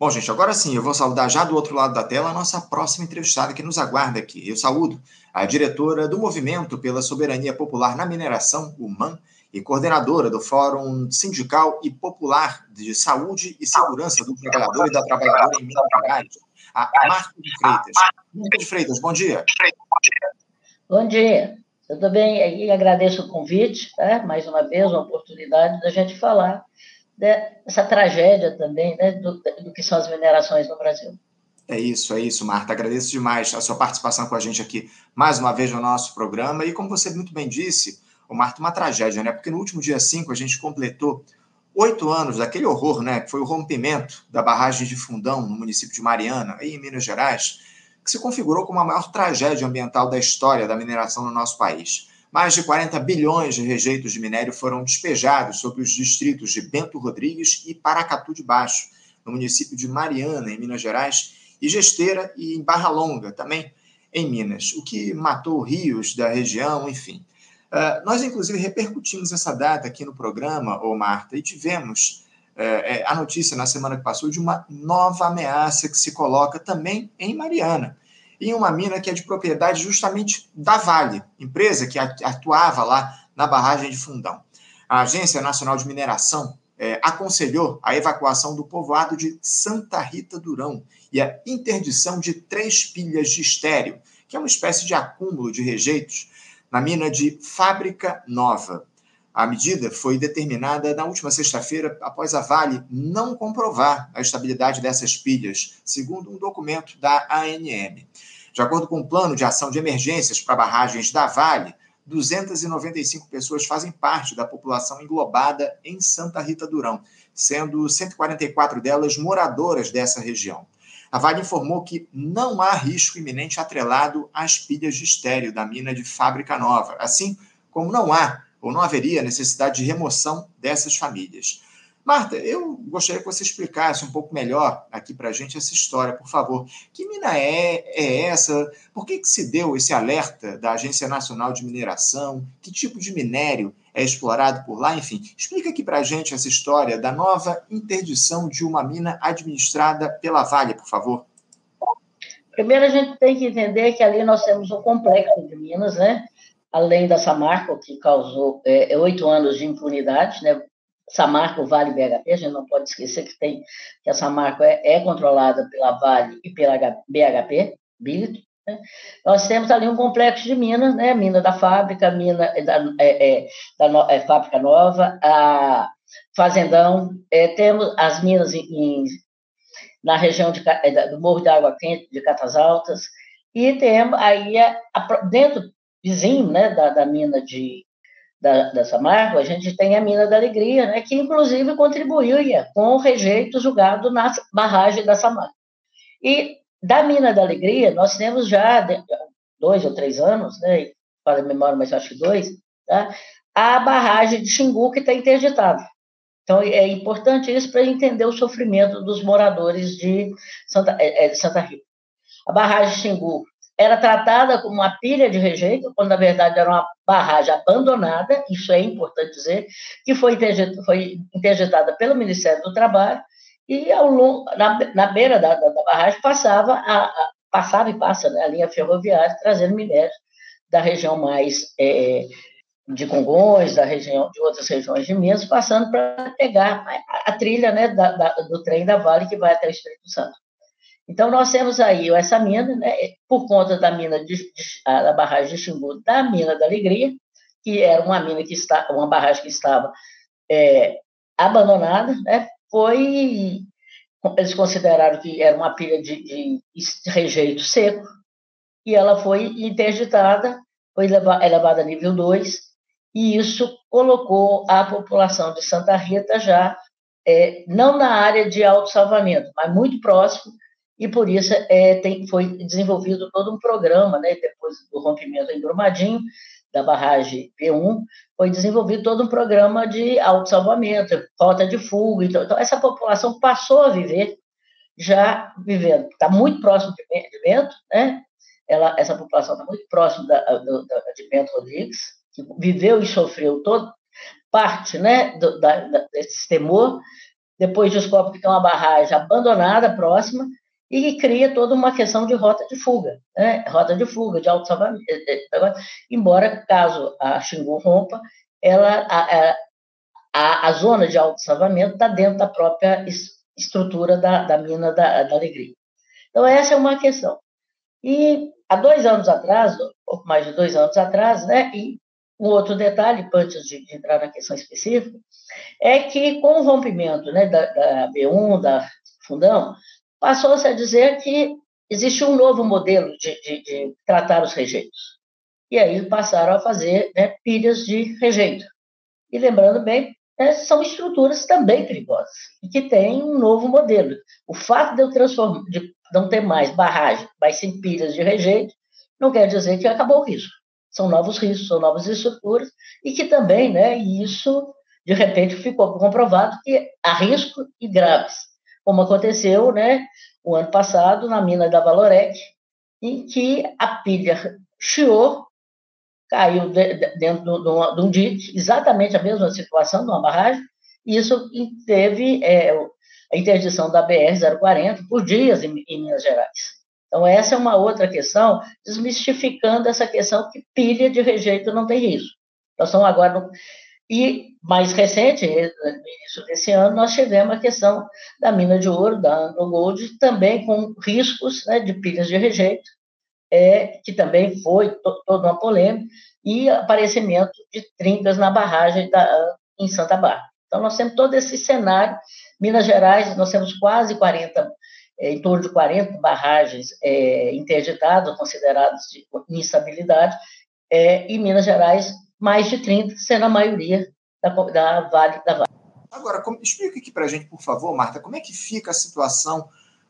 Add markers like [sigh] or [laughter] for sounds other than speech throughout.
Bom, gente, agora sim, eu vou saudar já do outro lado da tela a nossa próxima entrevistada que nos aguarda aqui. Eu saúdo a diretora do Movimento pela Soberania Popular na Mineração, o MAN, e coordenadora do Fórum Sindical e Popular de Saúde e Segurança do Trabalhador e da Trabalhadora em Minas Gerais, a Marco de Freitas. Marco de Freitas, bom dia. Bom dia. Tudo bem? E agradeço o convite, né? mais uma vez, uma oportunidade da gente falar dessa tragédia também, né, do, do que são as minerações no Brasil. É isso, é isso, Marta. Agradeço demais a sua participação com a gente aqui mais uma vez no nosso programa. E como você muito bem disse, o Marta, uma tragédia, né? Porque no último dia 5 a gente completou oito anos daquele horror, né? Que foi o rompimento da barragem de Fundão, no município de Mariana, aí em Minas Gerais, que se configurou como a maior tragédia ambiental da história da mineração no nosso país. Mais de 40 bilhões de rejeitos de minério foram despejados sobre os distritos de Bento Rodrigues e Paracatu de Baixo, no município de Mariana, em Minas Gerais, e Gesteira e em Barra Longa, também em Minas, o que matou rios da região, enfim. Uh, nós, inclusive, repercutimos essa data aqui no programa, ô Marta, e tivemos uh, a notícia na semana que passou de uma nova ameaça que se coloca também em Mariana em uma mina que é de propriedade justamente da Vale, empresa que atuava lá na barragem de Fundão. A Agência Nacional de Mineração é, aconselhou a evacuação do povoado de Santa Rita Durão e a interdição de três pilhas de estéreo, que é uma espécie de acúmulo de rejeitos, na mina de Fábrica Nova. A medida foi determinada na última sexta-feira, após a Vale não comprovar a estabilidade dessas pilhas, segundo um documento da ANM. De acordo com o plano de ação de emergências para barragens da Vale, 295 pessoas fazem parte da população englobada em Santa Rita Durão, sendo 144 delas moradoras dessa região. A Vale informou que não há risco iminente atrelado às pilhas de estéreo da mina de Fábrica Nova, assim como não há ou não haveria necessidade de remoção dessas famílias. Marta, eu gostaria que você explicasse um pouco melhor aqui para a gente essa história, por favor. Que mina é, é essa? Por que, que se deu esse alerta da Agência Nacional de Mineração? Que tipo de minério é explorado por lá? Enfim, explica aqui para a gente essa história da nova interdição de uma mina administrada pela Vale, por favor. Primeiro, a gente tem que entender que ali nós temos um complexo de minas, né? além da Samarco, que causou é, oito anos de impunidade, né? Samarco, Vale BHP, a gente não pode esquecer que tem que a Samarco é, é controlada pela Vale e pela BHP, Bilito. Né? Nós temos ali um complexo de minas, né? Mina da fábrica, mina da, é, é, da é, fábrica nova, a fazendão, temos as minas em, em, na região de, do Morro de Água Quente, de Catas Altas, e temos aí, a, dentro vizinho né, da, da mina de, da, da Samarco, a gente tem a mina da Alegria, né, que inclusive contribuía com o rejeito julgado na barragem da Samarco. E da mina da Alegria, nós temos já dois ou três anos, né, para a memória, mas acho que dois, tá, a barragem de Xingu que está interditada. Então, é importante isso para entender o sofrimento dos moradores de Santa, é, é, de Santa Rita. A barragem de Xingu era tratada como uma pilha de rejeito, quando na verdade era uma barragem abandonada, isso é importante dizer, que foi, interditada pelo Ministério do Trabalho, e ao longo, na, na beira da, da, da, barragem passava, a, a, passava e passa né, a linha ferroviária, trazendo minério da região mais é, de Congonhas, da região de outras regiões de Minas, passando para pegar a, a trilha né, da, do trem da Vale que vai até o Espírito Santo. Então, nós temos aí essa mina, né, por conta da mina de, de, da barragem de Xingu, da mina da Alegria, que era uma mina que está, uma barragem que estava é, abandonada, né, foi eles consideraram que era uma pilha de, de rejeito seco, e ela foi interditada, foi elevada a nível 2, e isso colocou a população de Santa Rita já, é, não na área de autossalvamento, mas muito próximo e por isso é, tem, foi desenvolvido todo um programa, né, depois do rompimento em Brumadinho, da barragem P1, foi desenvolvido todo um programa de autossalvamento, rota de fuga. Então, então, essa população passou a viver, já vivendo, está muito próximo de, Bento, né? Ela, essa população está muito próxima da, da, de Bento Rodrigues, que viveu e sofreu toda parte né, do, da, desse temor, depois descobre que tem uma barragem abandonada próxima e cria toda uma questão de rota de fuga, né? rota de fuga, de auto-salvamento. Embora, caso a Xingu rompa, ela, a, a, a zona de auto-salvamento está dentro da própria estrutura da, da mina da, da Alegria. Então, essa é uma questão. E há dois anos atrás, pouco mais de dois anos atrás, né, e um outro detalhe, antes de, entrar na questão específica, é que com o rompimento né, da, da B1, da Fundão, passou-se a dizer que existe um novo modelo de, de, de, tratar os rejeitos. E aí passaram a fazer né, pilhas de rejeito. E lembrando bem, né, são estruturas também perigosas e que têm um novo modelo. O fato de eu transformar, de não ter mais barragem, mas sim pilhas de rejeito, não quer dizer que acabou o risco. São novos riscos, são novas estruturas e que também, né, isso de repente ficou comprovado que há risco e graves como aconteceu né, o ano passado na mina da Valorec, em que a pilha chiou, caiu de, de, dentro de, um dique, exatamente a mesma situação, de uma barragem, e isso teve é, a interdição da BR-040 por dias em, em Minas Gerais. Então, essa é uma outra questão, desmistificando essa questão que pilha de rejeito não tem risco. Nós estamos agora e mais recente, no início desse ano, nós tivemos a questão da mina de ouro, da Anglo Gold, também com riscos né, de pilhas de rejeito, é, que também foi to, toda uma polêmica, e aparecimento de trincas na barragem da, em Santa Bárbara. Então, nós temos todo esse cenário. Minas Gerais, nós temos quase 40, é, em torno de 40 barragens é, interditadas, consideradas de instabilidade, é, e Minas Gerais mais de 30, sendo a maioria da, da Vale da Vale. Agora, como, explica aqui para a gente, por favor, Marta, como é que fica a situação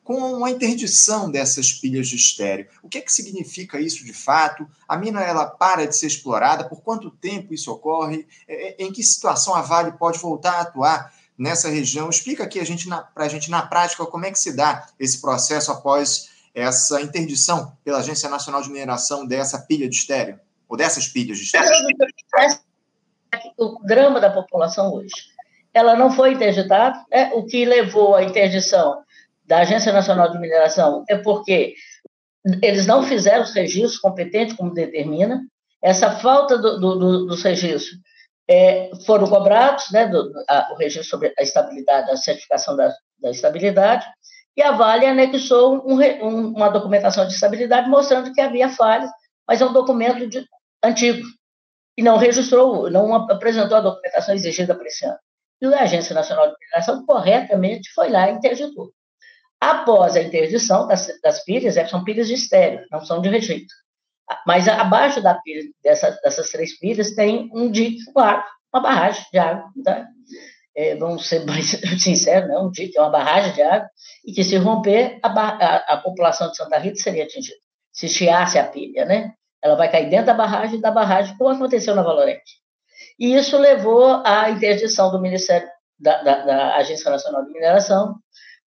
com a interdição dessas pilhas de estéreo. O que é que significa isso de fato? A mina ela para de ser explorada? Por quanto tempo isso ocorre? É, é, em que situação a Vale pode voltar a atuar nessa região? Explica aqui para a gente na prática como é que se dá esse processo após essa interdição pela Agência Nacional de Mineração dessa pilha de estéreo ou dessas pilhas de estéreo? O drama da população hoje. Ela não foi interditada, né? o que levou à interdição da Agência Nacional de Mineração é porque eles não fizeram os registros competentes, como determina. Essa falta do, do, do, dos registros é, foram cobrados, né, do, a, o registro sobre a estabilidade, a certificação da, da estabilidade, e a Vale anexou um, um, uma documentação de estabilidade mostrando que havia falhas, mas é um documento de, antigo, e não registrou, não apresentou a documentação exigida para esse ano. E a Agência Nacional de Mineração corretamente foi lá e interditou. Após a interdição das, das pilhas, é, são pilhas de estéreo, não são de rejeito. Mas abaixo da pilha, dessa, dessas três pilhas tem um dique, claro, uma barragem de água. Tá? É, vamos ser mais [laughs] sinceros, não, um dique é uma barragem de água, e que se romper, a, a, a população de Santa Rita seria atingida. Se chiasse a pilha, né? Ela vai cair dentro da barragem, da barragem, como aconteceu na Valorec. E isso levou à interdição do Ministério, da, da, da Agência Nacional de Mineração,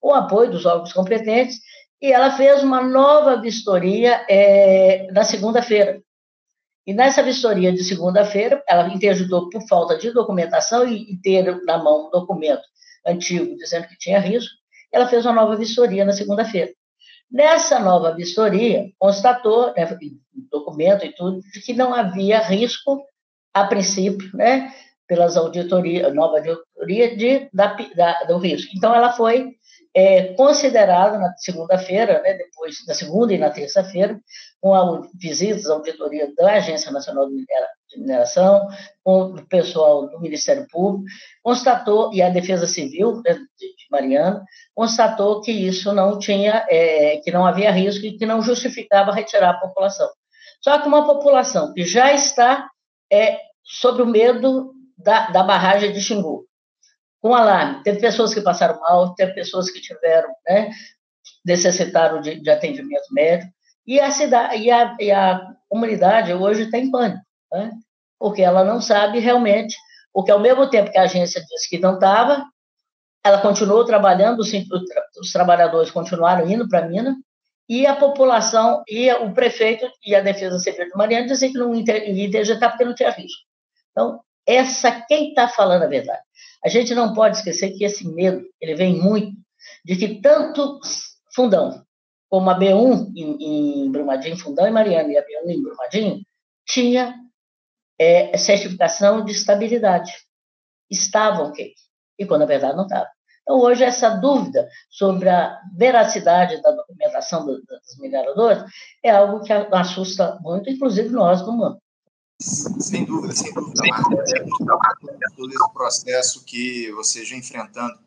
o apoio dos órgãos competentes, e ela fez uma nova vistoria é, na segunda-feira. E nessa vistoria de segunda-feira, ela interditou por falta de documentação e, e ter na mão um documento antigo dizendo que tinha risco, ela fez uma nova vistoria na segunda-feira. Nessa nova vistoria, constatou, né, documento e tudo, que não havia risco, a princípio, né, pelas auditorias, nova auditoria de, da, da, do risco. Então, ela foi é, considerada na segunda-feira, né, depois da segunda e na terça-feira, com a visitas à auditoria da Agência Nacional de Mineração, com o pessoal do Ministério Público, constatou, e a Defesa Civil né, de, Mariana, constatou que isso não tinha, é, que não havia risco e que não justificava retirar a população. Só que uma população que já está é, o medo da, da barragem de Xingu, com alarme. Teve pessoas que passaram mal, teve pessoas que tiveram, né, necessitaram de, de atendimento médico, e a cidade e a, e a comunidade hoje está em pânico, né, porque ela não sabe realmente, porque ao mesmo tempo que a agência disse que não estava, ela continuou trabalhando, os, os trabalhadores continuaram indo para a mina, e a população, e o prefeito e a Defesa Civil de Mariana diziam que não ia interjetar porque não tinha risco. Então, essa quem está falando a verdade. A gente não pode esquecer que esse medo ele vem muito de que tanto Fundão como a B1 em, em Brumadinho, Fundão e Mariana, e a B1 em Brumadinho, tinha é, certificação de estabilidade. Estavam ok. E quando a verdade não estava. Então, hoje, essa dúvida sobre a veracidade da documentação das mineradoras é algo que assusta muito, inclusive nós do mundo. Sem dúvida, sem dúvida. Todo esse processo que vocês vem enfrentando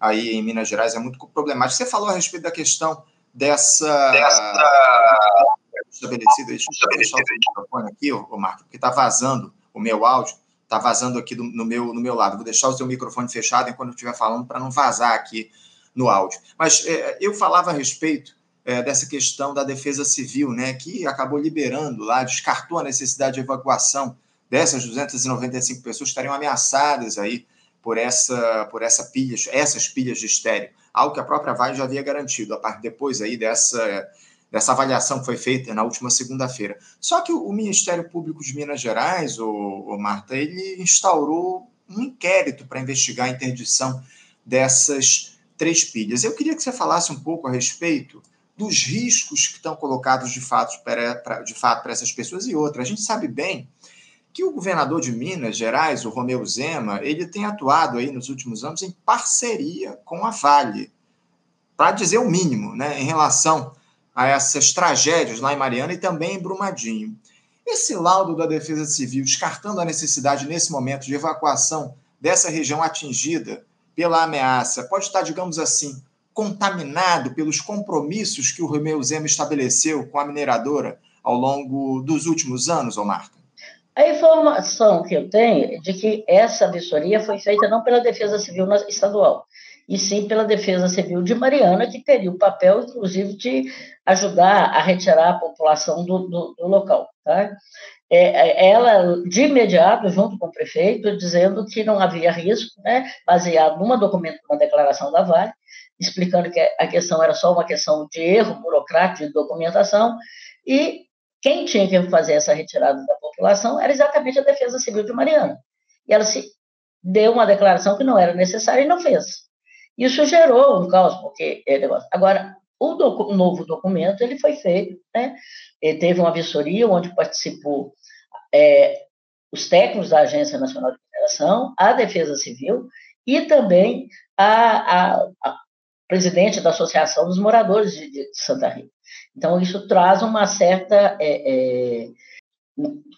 aí em Minas Gerais é muito problemático. Você falou a respeito da questão dessa. dessa... Estabelecida. Deixa eu deixar o microfone aqui, ô, Marco, porque está vazando o meu áudio, está vazando aqui do, no, meu, no meu lado. Vou deixar o seu microfone fechado enquanto eu estiver falando para não vazar aqui no áudio. Mas é, eu falava a respeito é, dessa questão da defesa civil, né, que acabou liberando lá, descartou a necessidade de evacuação dessas 295 pessoas que estariam ameaçadas aí por essa por essa pilha, essas pilhas de estéreo, algo que a própria Vale já havia garantido a parte depois aí dessa dessa avaliação que foi feita na última segunda-feira. Só que o Ministério Público de Minas Gerais, o, o Marta, ele instaurou um inquérito para investigar a interdição dessas três pilhas. Eu queria que você falasse um pouco a respeito dos riscos que estão colocados de fato para, de fato para essas pessoas e outras. A gente sabe bem que o governador de Minas Gerais, o Romeu Zema, ele tem atuado aí nos últimos anos em parceria com a Vale, para dizer o mínimo, né, em relação a essas tragédias lá em Mariana e também em Brumadinho. Esse laudo da Defesa Civil, descartando a necessidade nesse momento de evacuação dessa região atingida pela ameaça, pode estar, digamos assim, contaminado pelos compromissos que o Romeu Zema estabeleceu com a mineradora ao longo dos últimos anos, Omar? A informação que eu tenho é de que essa vistoria foi feita não pela Defesa Civil Estadual, e sim pela Defesa Civil de Mariana, que teria o papel, inclusive, de ajudar a retirar a população do, do, do local. Tá? É, é ela, de imediato, junto com o prefeito, dizendo que não havia risco, né, baseado numa documento, uma declaração da Vale, explicando que a questão era só uma questão de erro burocrático de documentação, e quem tinha que fazer essa retirada da população era exatamente a Defesa Civil de Mariana. E ela se deu uma declaração que não era necessária e não fez. Isso gerou um caos, porque é. Agora, o, docu novo documento ele foi feito, né? Ele teve uma vistoria onde participou é, os técnicos da Agência Nacional de Mineração, a Defesa Civil e também a, a, a presidente da Associação dos Moradores de, de Santa Rita. Então, isso traz uma certa, é, é,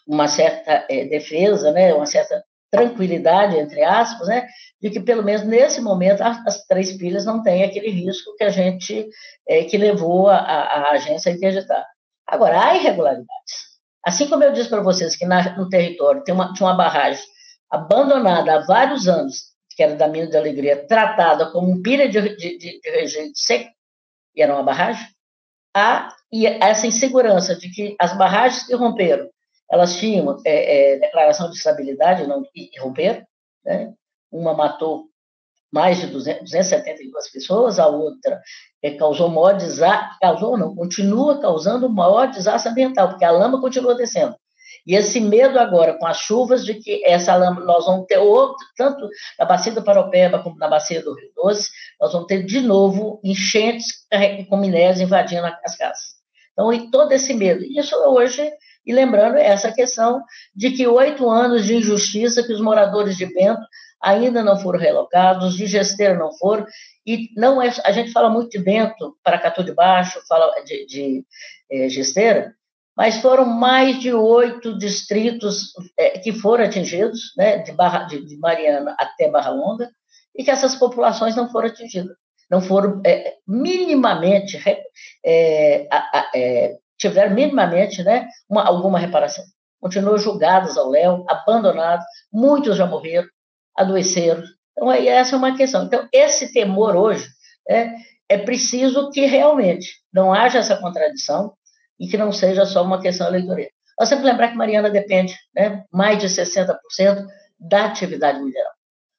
uma certa defesa, né, uma certa tranquilidade, entre aspas, né, de que, pelo menos nesse momento, as, três pilhas não têm aquele risco que a gente, é, que levou a, a, agência a interditar. Agora, há irregularidades. Assim como eu disse para vocês que na, no território tem uma, tinha uma barragem abandonada há vários anos, que era da Mina de Alegria, tratada como pilha de, de, de, de rejeito seco, e era uma barragem, há e essa insegurança de que as barragens que romperam, elas tinham é, é, declaração de estabilidade não, e, e romperam, né? uma matou mais de 200, 272 pessoas, a outra é, causou maior desastre, causou não, continua causando maior desastre ambiental, porque a lama continua descendo. E esse medo agora, com as chuvas, de que essa lama, nós vamos ter outro, tanto na bacia do Paropeba como na bacia do Rio Doce, nós vamos ter de novo enchentes com minérios invadindo as casas. Então, e todo esse medo. Isso hoje, e lembrando essa questão de que oito anos de injustiça que os moradores de Bento ainda não foram relocados, de Gesteira não foram, e não é, a gente fala muito de Bento, Paracatu de Baixo, fala de, de é, Gesteira, mas foram mais de oito distritos é, que foram atingidos, né, de, Barra, de, de, Mariana até Barra Longa, e que essas populações não foram atingidas, não foram é, minimamente, é, tiveram minimamente né, uma, alguma reparação. Continuam julgadas ao léu, abandonados, muitos já morreram, adoeceram. Então, aí essa é uma questão. Então, esse temor hoje é, é preciso que realmente não haja essa contradição, e que não seja só uma questão eleitoral. Nós que lembrar que Mariana depende, né, mais de 60% da atividade mineral,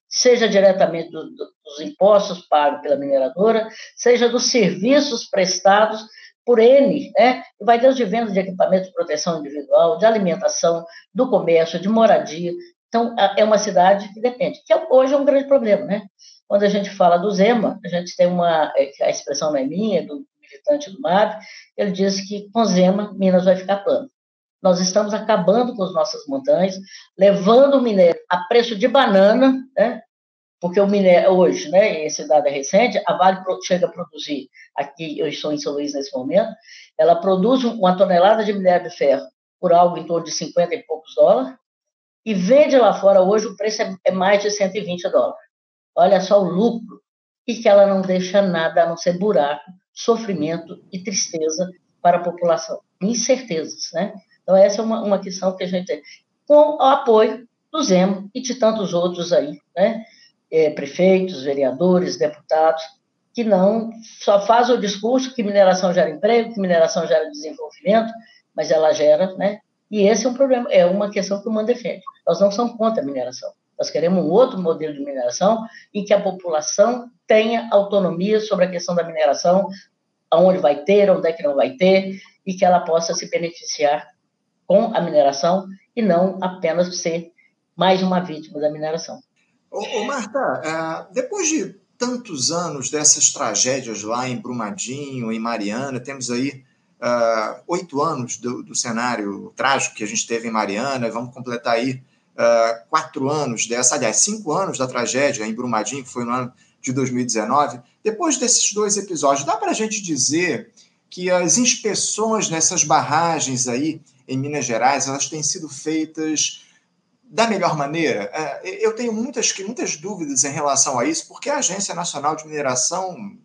seja diretamente do, do, dos impostos pagos pela mineradora, seja dos serviços prestados por N, né, vai desde venda de equipamentos de proteção individual, de alimentação, do comércio, de moradia. Então, é uma cidade que depende, que é, hoje é um grande problema, né? Quando a gente fala do Zema, a gente tem uma, é, a expressão não é minha, do militante do MAV, ele diz que com Zema, Minas vai ficar plano. Nós estamos acabando com as nossas montanhas, levando o minério a preço de banana, né? Porque o minério, hoje, né, esse dado é recente, a Vale chega a produzir, aqui eu estou em São Luís nesse momento, ela produz uma tonelada de minério de ferro por algo em torno de 50 e poucos dólares, e vende lá fora hoje o preço é, é mais de 120 dólares. Olha só o lucro, e que ela não deixa nada a não ser buraco, sofrimento e tristeza para a população, incertezas, né? Então essa é uma, uma questão que a gente tem, com o apoio do Zemo e de tantos outros aí, né? É, prefeitos, vereadores, deputados, que não só faz o discurso que mineração gera emprego, que mineração gera desenvolvimento, mas ela gera, né? E esse é um problema, é uma questão que o MAN defende. Nós não somos contra a mineração. Nós queremos um outro modelo de mineração em que a população tenha autonomia sobre a questão da mineração, aonde vai ter, onde é que não vai ter, e que ela possa se beneficiar com a mineração e não apenas ser mais uma vítima da mineração. Ô, ô Marta, uh, depois de tantos anos dessas tragédias lá em Brumadinho, em Mariana, temos aí uh, oito anos do, do, cenário trágico que a gente teve em Mariana, vamos completar aí uh, quatro anos dessa, aliás, cinco anos da tragédia em Brumadinho, que foi no ano de 2019. Depois desses dois episódios, dá para a gente dizer que as inspeções nessas barragens aí em Minas Gerais, elas têm sido feitas da melhor maneira? É, eu tenho muitas, muitas dúvidas em relação a isso, porque a Agência Nacional de Mineração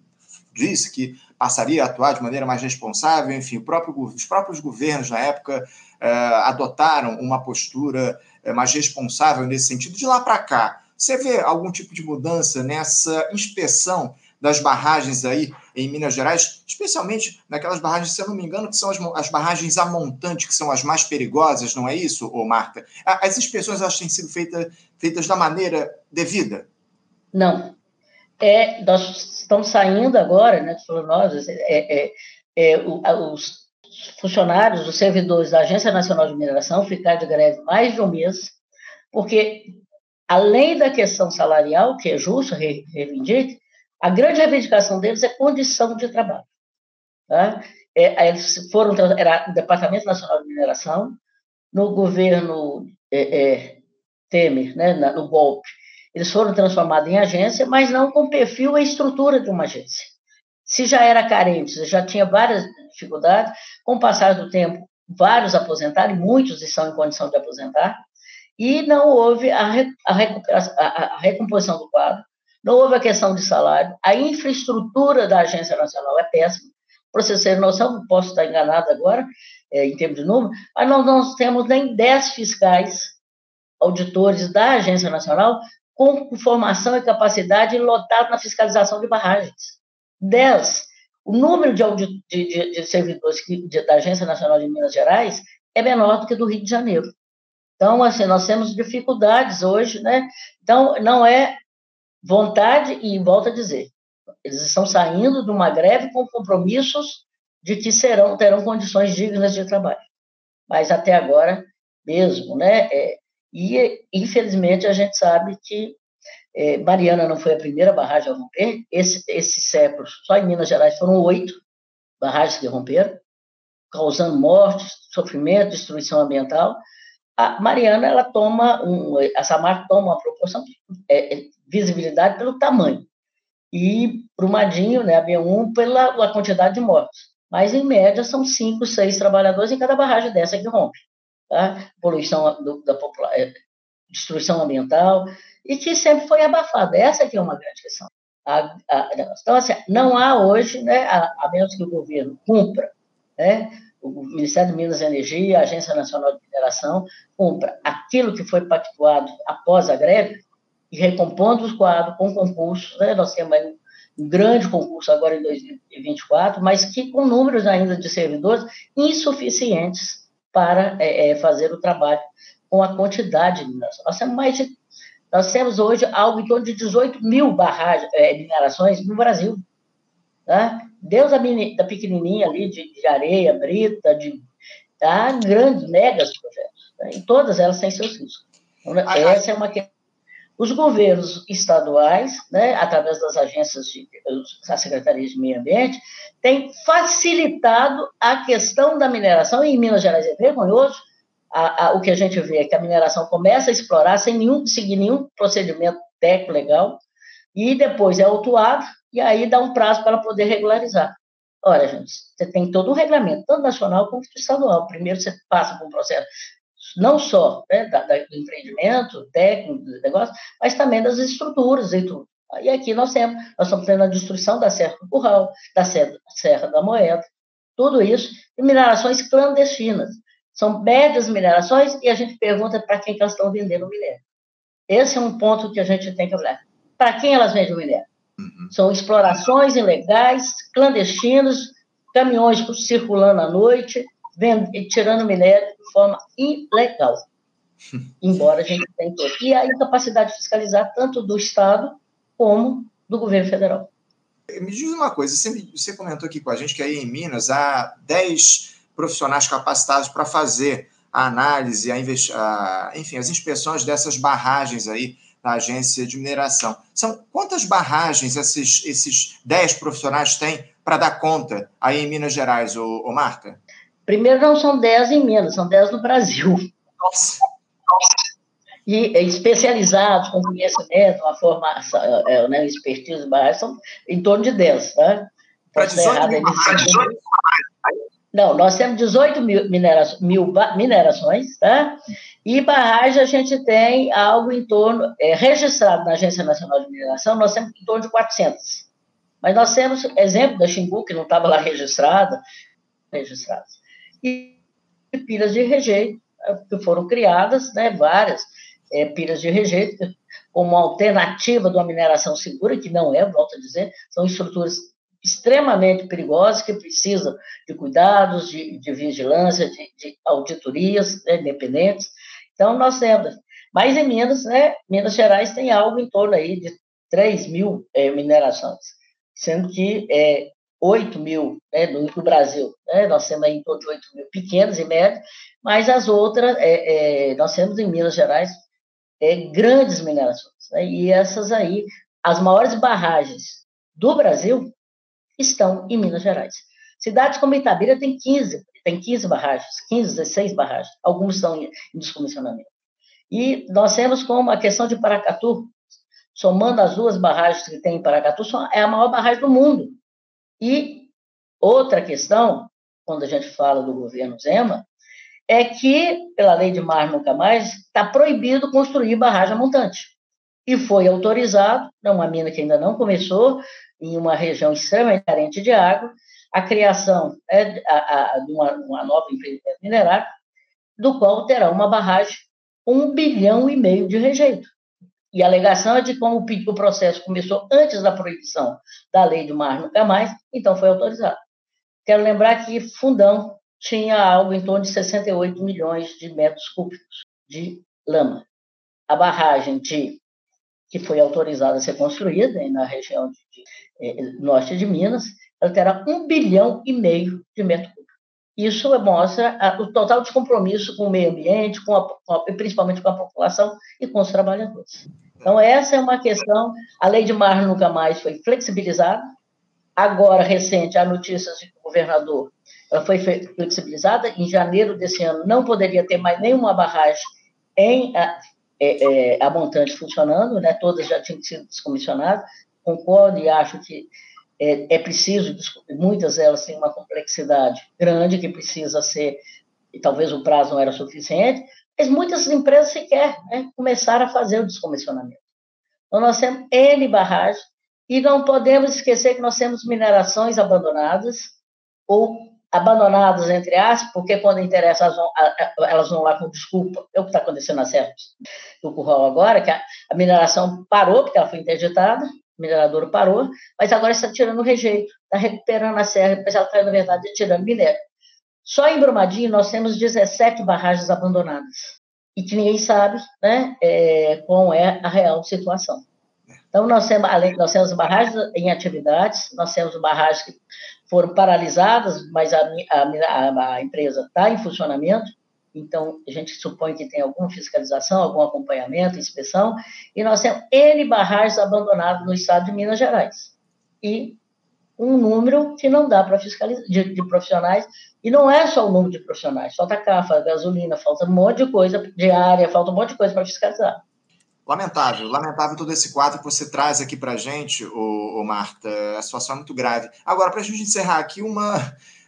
disse que passaria a atuar de maneira mais responsável, enfim, próprio, os próprios governos na época é, adotaram uma postura é, mais responsável nesse sentido. De lá para cá, você vê algum tipo de mudança nessa inspeção das barragens aí em Minas Gerais, especialmente naquelas barragens, se eu não me engano, que são as, as barragens a montante, que são as mais perigosas, não é isso, ô Marta? As inspeções elas têm sido feita, feitas da maneira devida? Não. É, nós estamos saindo agora, né, nós, é, é, é, os funcionários, os servidores da Agência Nacional de Mineração ficaram de greve mais de um mês, porque além da questão salarial, que é justo, reivindique, a grande reivindicação deles é condição de trabalho. Tá? É, eles foram, era o Departamento Nacional de Mineração, no governo é, é, Temer, né, no golpe, eles foram transformados em agência, mas não com perfil e estrutura de uma agência. Se já era carente, já tinha várias dificuldades, com o passar do tempo, vários aposentaram, muitos estão em condição de aposentar, e não houve a, a, a recomposição do quadro, não houve a questão de salário, a infraestrutura da Agência Nacional é péssima. Para vocês terem noção, posso estar enganado agora, é, em termos de número, mas nós não temos nem 10 fiscais, auditores da Agência Nacional, com formação e capacidade lotado na fiscalização de barragens. 10. O número de, de, de, de servidores que, da Agência Nacional de Minas Gerais é menor do que do Rio de Janeiro. Então, assim, nós temos dificuldades hoje, né? Então, não é vontade e volto a dizer, eles estão saindo de uma greve com compromissos de que serão terão condições dignas de trabalho. Mas até agora mesmo, né? É, e infelizmente a gente sabe que é, Mariana não foi a primeira barragem a romper. Esse, esse século, só em Minas Gerais foram oito barragens que romperam, causando morte, sofrimento, destruição ambiental. A Mariana, ela toma um, a Samar toma uma proporção é, é, visibilidade pelo tamanho. E Brumadinho, né, a B1, pela a quantidade de mortos. Mas, em média, são cinco, seis trabalhadores em cada barragem dessa que rompe. Tá? Poluição do, da população, é, destruição ambiental, e que sempre foi abafada. Essa que é uma grande questão. A, a, então, assim, não há hoje, né, a, a menos que o governo cumpra, né, o Ministério de Minas e Energia, a Agência Nacional de Mineração, cumpra aquilo que foi pactuado após a greve, e recompondo os quadros com concursos, né? nós temos aí um grande concurso agora em 2024, mas que com números ainda de servidores insuficientes para é, é, fazer o trabalho com a quantidade de mineração. Nós temos mais de, nós temos hoje algo em torno de 18 mil barragens, é, minerações no Brasil. Tá? Deus da, da pequenininha ali, de, de areia, brita, de tá? grandes, megas projetos. Tá? E todas elas têm seus riscos. Então, essa é uma questão os governos estaduais, né, através das agências, de, das secretarias de meio ambiente, têm facilitado a questão da mineração, e em Minas Gerais é vergonhoso, a, a, o que a gente vê é que a mineração começa a explorar sem nenhum, seguir nenhum procedimento técnico legal, e depois é autuado, e aí dá um prazo para poder regularizar. Olha, gente, você tem todo um regramento, tanto nacional quanto estadual. Primeiro você passa por um processo não só né, da, da, do empreendimento, técnico, do negócio, mas também das estruturas e tudo. E aqui nós temos, nós estamos tendo a destruição da Serra do Curral, da Serra, Serra da Moeda, tudo isso, e minerações clandestinas. São médias minerações e a gente pergunta para quem que elas estão vendendo o minério. Esse é um ponto que a gente tem que olhar. Para quem elas vendem o minério? Uhum. São explorações ilegais, clandestinas, caminhões circulando à noite, vend... tirando minério de forma ilegal. [laughs] Embora a gente tenha todo. E a incapacidade de fiscalizar tanto do Estado como do governo federal. Me diz uma coisa, você, você comentou aqui com a gente que aí em Minas há 10 profissionais capacitados para fazer a análise, a, a, enfim, as inspeções dessas barragens aí da agência de mineração. São quantas barragens esses, esses 10 profissionais têm para dar conta aí em Minas Gerais, ô, ô Marta? Primeiro, não são 10 em Minas, são 10 no Brasil. Nossa. E especializados, com conhecimento, uma formação, é, né, expertise, são em torno de 10. Tá? Para 18 mil, Não, nós temos 18 mil, minera, mil minerações, tá? E barragem a gente tem algo em torno, é, registrado na Agência Nacional de Mineração, nós temos em torno de 400. Mas nós temos exemplo da Xingu, que não estava lá registrada, registrados e pilhas de rejeito, eh, que foram criadas, né, várias é, pilhas de rejeito, como alternativa de uma mineração segura, que não é, volto a dizer, são estruturas extremamente perigosas que precisam de cuidados, de, de vigilância, de, de auditorias né, independentes. Então, nós temos. Mas em Minas, né, Minas Gerais tem algo em torno aí de 3 mil é, minerações, sendo que é, 8 mil né, no, no, Brasil. Né? Nós temos aí em torno de 8 mil pequenos e médios, mas as outras, é, é, nós temos em Minas Gerais é, grandes minerações. Né? E essas aí, as maiores barragens do Brasil estão em Minas Gerais. Cidades como Itabira tem 15, tem 15 barragens, 15, 16 barragens, algumas estão em, descomissionamento. E nós temos como a questão de Paracatu, somando as duas barragens que tem em Paracatu, é a maior barragem do mundo. E outra questão, quando a gente fala do governo Zema, é que, pela lei de mar nunca mais, está proibido construir barragem montante. E foi autorizado, numa mina que ainda não começou, em uma região extremamente carente de água, a criação é, de uma, uma nova empresa minerária, do qual terá uma barragem um bilhão e meio de rejeito. E a alegação é de como o processo começou antes da proibição da lei do mar nunca mais, então foi autorizado. Quero lembrar que Fundão tinha algo em torno de 68 milhões de metros cúbicos de lama. A barragem de que foi autorizada a ser construída na região de, de, eh, norte de Minas, ela terá um bilhão e meio de metros cúbicos. Isso mostra a, o total descompromisso com o meio ambiente, com a, principalmente com a população e com os trabalhadores. Então, essa é uma questão. A lei de mar nunca mais foi flexibilizada. Agora, recente, há notícias de que o governador ela foi flexibilizada. Em janeiro desse ano, não poderia ter mais nenhuma barragem em a, é, é, a montante funcionando, né? todas já tinham sido descomissionadas. Concordo e acho que é, é preciso, muitas delas têm uma complexidade grande que precisa ser, e talvez o prazo não era suficiente, mas muitas empresas sequer né, começaram a fazer o descomissionamento. Então, nós temos N barragens e não podemos esquecer que nós temos minerações abandonadas ou abandonadas, entre aspas, porque quando interessa elas vão, elas vão lá com desculpa. É o que está acontecendo na Serra do Curral agora, que a, a mineração parou, porque ela foi interditada, minerador parou, mas agora está tirando rejeito, está recuperando a serra, mas ela está, na verdade, tirando minério. Só em Brumadinho nós temos 17 barragens abandonadas e que ninguém sabe né, é, qual é a real situação. Então, nós temos, além, nós temos barragens em atividades, nós temos barragens que foram paralisadas, mas a, a, a empresa está em funcionamento, então a gente supõe que tem alguma fiscalização, algum acompanhamento, inspeção, e nós temos N barragens abandonadas no estado de Minas Gerais. E um número que não dá para fiscalizar, de, de, profissionais, e não é só o número de profissionais, falta CAFA, gasolina, falta um monte de coisa de área, falta um monte de coisa para fiscalizar. Lamentável, lamentável todo esse quadro que você traz aqui para a gente, ô, ô, Marta. A situação é muito grave. Agora, para a gente encerrar aqui, uma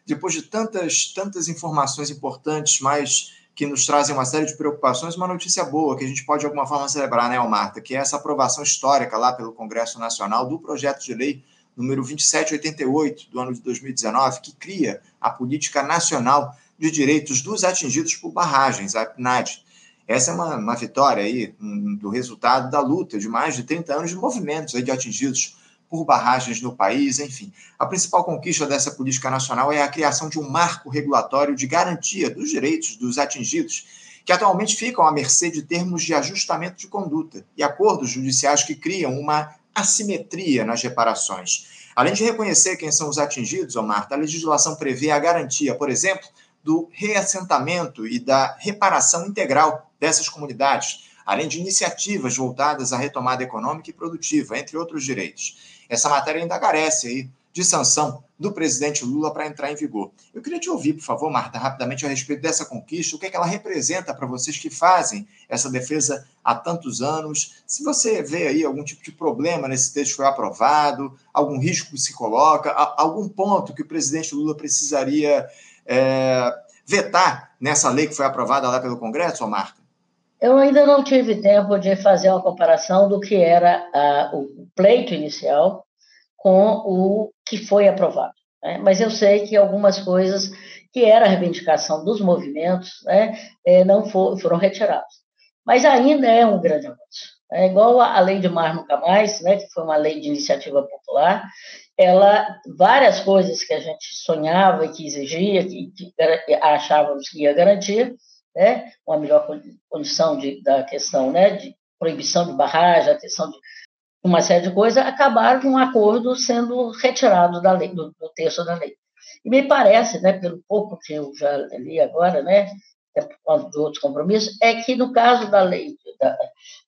depois de tantas, tantas informações importantes, mas que nos trazem uma série de preocupações, uma notícia boa que a gente pode de alguma forma celebrar, né, Marta? Que é essa aprovação histórica lá pelo Congresso Nacional do projeto de lei número 2788 do ano de 2019, que cria a Política Nacional de Direitos dos Atingidos por Barragens, a PNAD. Essa é uma, uma vitória aí um, do resultado da luta de mais de 30 anos de movimentos aí de atingidos por barragens no país, enfim. A principal conquista dessa política nacional é a criação de um marco regulatório de garantia dos direitos dos atingidos, que atualmente ficam à mercê de termos de ajustamento de conduta e acordos judiciais que criam uma assimetria nas reparações. Além de reconhecer quem são os atingidos, Marta, a legislação prevê a garantia, por exemplo, do reassentamento e da reparação integral dessas comunidades, além de iniciativas voltadas à retomada econômica e produtiva, entre outros direitos. Essa matéria ainda carece aí de sanção do presidente Lula para entrar em vigor. Eu queria te ouvir, por favor, Marta, rapidamente a respeito dessa conquista, o que, é que ela representa para vocês que fazem essa defesa há tantos anos. Se você vê aí algum tipo de problema nesse texto que foi aprovado, algum risco que se coloca, algum ponto que o presidente Lula precisaria é, vetar nessa lei que foi aprovada lá pelo Congresso, Marta? Eu ainda não tive tempo de fazer uma comparação do que era a, o pleito inicial com o que foi aprovado. Né? Mas eu sei que algumas coisas que era a reivindicação dos movimentos né, é, não for, foram retiradas. Mas ainda é um grande avanço. É igual a lei de Mar Nunca Mais, né, que foi uma lei de iniciativa popular, ela várias coisas que a gente sonhava e que exigia, que, que achávamos que ia garantir, né, uma melhor condição de, da questão né, de proibição de barragem, a questão de uma série de coisas, acabaram com um acordo sendo retirado da lei, do, do texto da lei. E me parece, né, pelo pouco que eu já li agora, né, por causa de outros compromissos, é que no caso da lei da,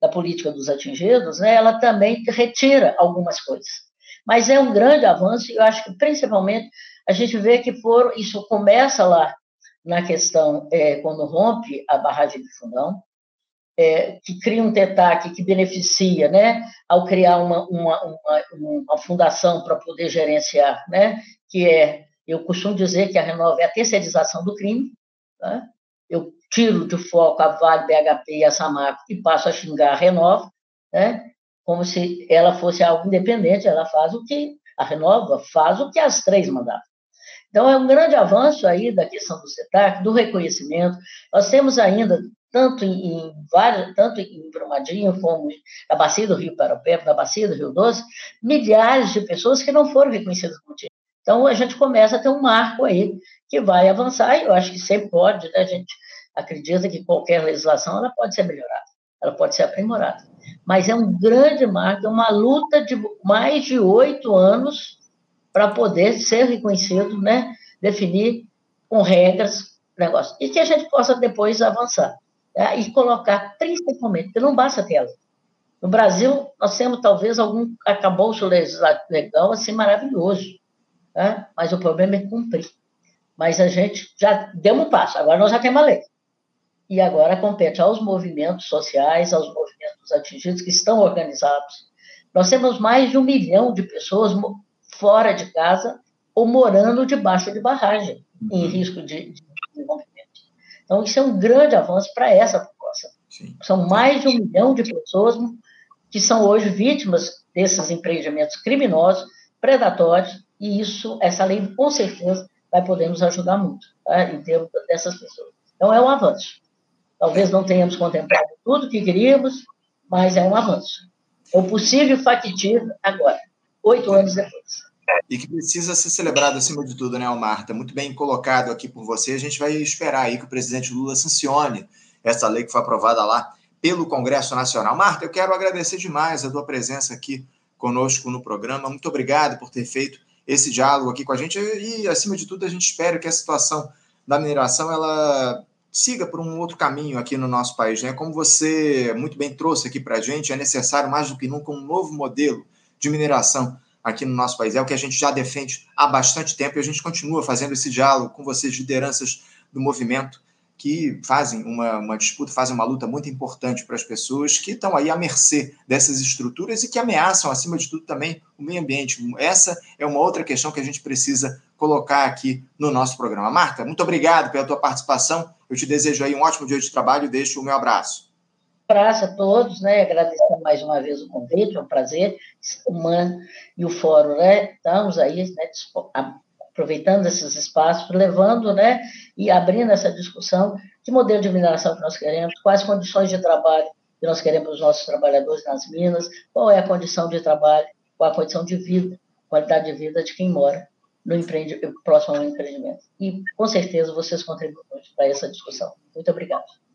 da política dos atingidos, né, ela também retira algumas coisas. Mas é um grande avanço e eu acho que principalmente a gente vê que foram, isso começa lá na questão é, quando rompe a barragem de Fundão, é, que cria um TETAC que beneficia, né, ao criar uma, uma, uma, uma fundação para poder gerenciar, né, que é, eu costumo dizer que a Renova é a terceirização do crime, tá? eu tiro de foco a Vale, BHP e a Samarco e passo a xingar a Renova, né, como se ela fosse algo independente, ela faz o que, a Renova faz o que as três mandavam. Então, é um grande avanço aí da questão do CETAC, do reconhecimento. Nós temos ainda, tanto em, vários, tanto em Brumadinho como na bacia do Rio Paraupeba, na bacia do Rio Doce, milhares de pessoas que não foram reconhecidas como. Então, a gente começa a ter um marco aí que vai avançar, e eu acho que sempre pode, né? a gente acredita que qualquer legislação ela pode ser melhorada, ela pode ser aprimorada. Mas é um grande marco, é uma luta de mais de oito anos para poder ser reconhecido, né? definir com regras o negócio. E que a gente possa depois avançar. Né? E colocar, principalmente, porque não basta ter lei. No Brasil, nós temos talvez algum acabouço legal assim maravilhoso, né? mas o problema é cumprir. Mas a gente já deu um passo, agora nós já temos a lei. E agora compete aos movimentos sociais, aos movimentos atingidos que estão organizados. Nós temos mais de um milhão de pessoas fora de casa ou morando debaixo de barragem, em uhum. risco de, de desenvolvimento. Então, isso é um grande avanço para essa população. Sim. São mais de um milhão de pessoas que são hoje vítimas desses empreendimentos criminosos, predatórios, e isso, essa lei, com certeza, vai poder nos ajudar muito tá? em termos dessas pessoas. Então, é um avanço. Talvez não tenhamos contemplado tudo que queríamos, mas é um avanço. É o possível factível agora oito anos depois. E que precisa ser celebrado acima de tudo, né, Marta? Muito bem colocado aqui por você. A gente vai esperar aí que o presidente Lula sancione essa lei que foi aprovada lá pelo Congresso Nacional. Marta, eu quero agradecer demais a tua presença aqui conosco no programa. Muito obrigado por ter feito esse diálogo aqui com a gente. E, acima de tudo, a gente espera que a situação da mineração ela siga por um outro caminho aqui no nosso país. Né? Como você muito bem trouxe aqui para a gente, é necessário mais do que nunca um novo modelo de mineração aqui no nosso país. É o que a gente já defende há bastante tempo e a gente continua fazendo esse diálogo com vocês, lideranças do movimento, que fazem uma, uma disputa, fazem uma luta muito importante para as pessoas que estão aí à mercê dessas estruturas e que ameaçam, acima de tudo, também o meio ambiente. Essa é uma outra questão que a gente precisa colocar aqui no nosso programa. Marta, muito obrigado pela tua participação. Eu te desejo aí um ótimo dia de trabalho e deixo o meu abraço. Abraço a todos, né? Agradecer mais uma vez o convite, é um prazer. O MAN e o Fórum, né? Estamos aí, né? aproveitando esses espaços, levando, né? E abrindo essa discussão que modelo de mineração que nós queremos, quais condições de trabalho que nós queremos os nossos trabalhadores nas minas, qual é a condição de trabalho, qual a condição de vida, qualidade de vida de quem mora no empreende, próximo ao empreendimento. E, com certeza, vocês contribuem para essa discussão. Muito obrigado.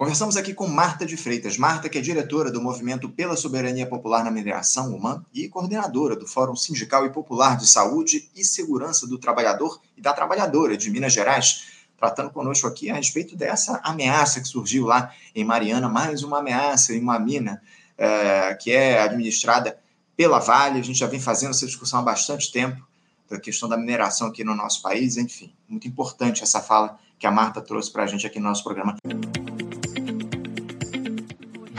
Conversamos aqui com Marta de Freitas. Marta, que é diretora do Movimento pela Soberania Popular na Mineração, UMAN, e coordenadora do Fórum Sindical e Popular de Saúde e Segurança do Trabalhador e da Trabalhadora de Minas Gerais, tratando conosco aqui a respeito dessa ameaça que surgiu lá em Mariana, mais uma ameaça em uma mina é, que é administrada pela Vale. A gente já vem fazendo essa discussão há bastante tempo da questão da mineração aqui no nosso país, enfim, muito importante essa fala que a Marta trouxe para a gente aqui no nosso programa.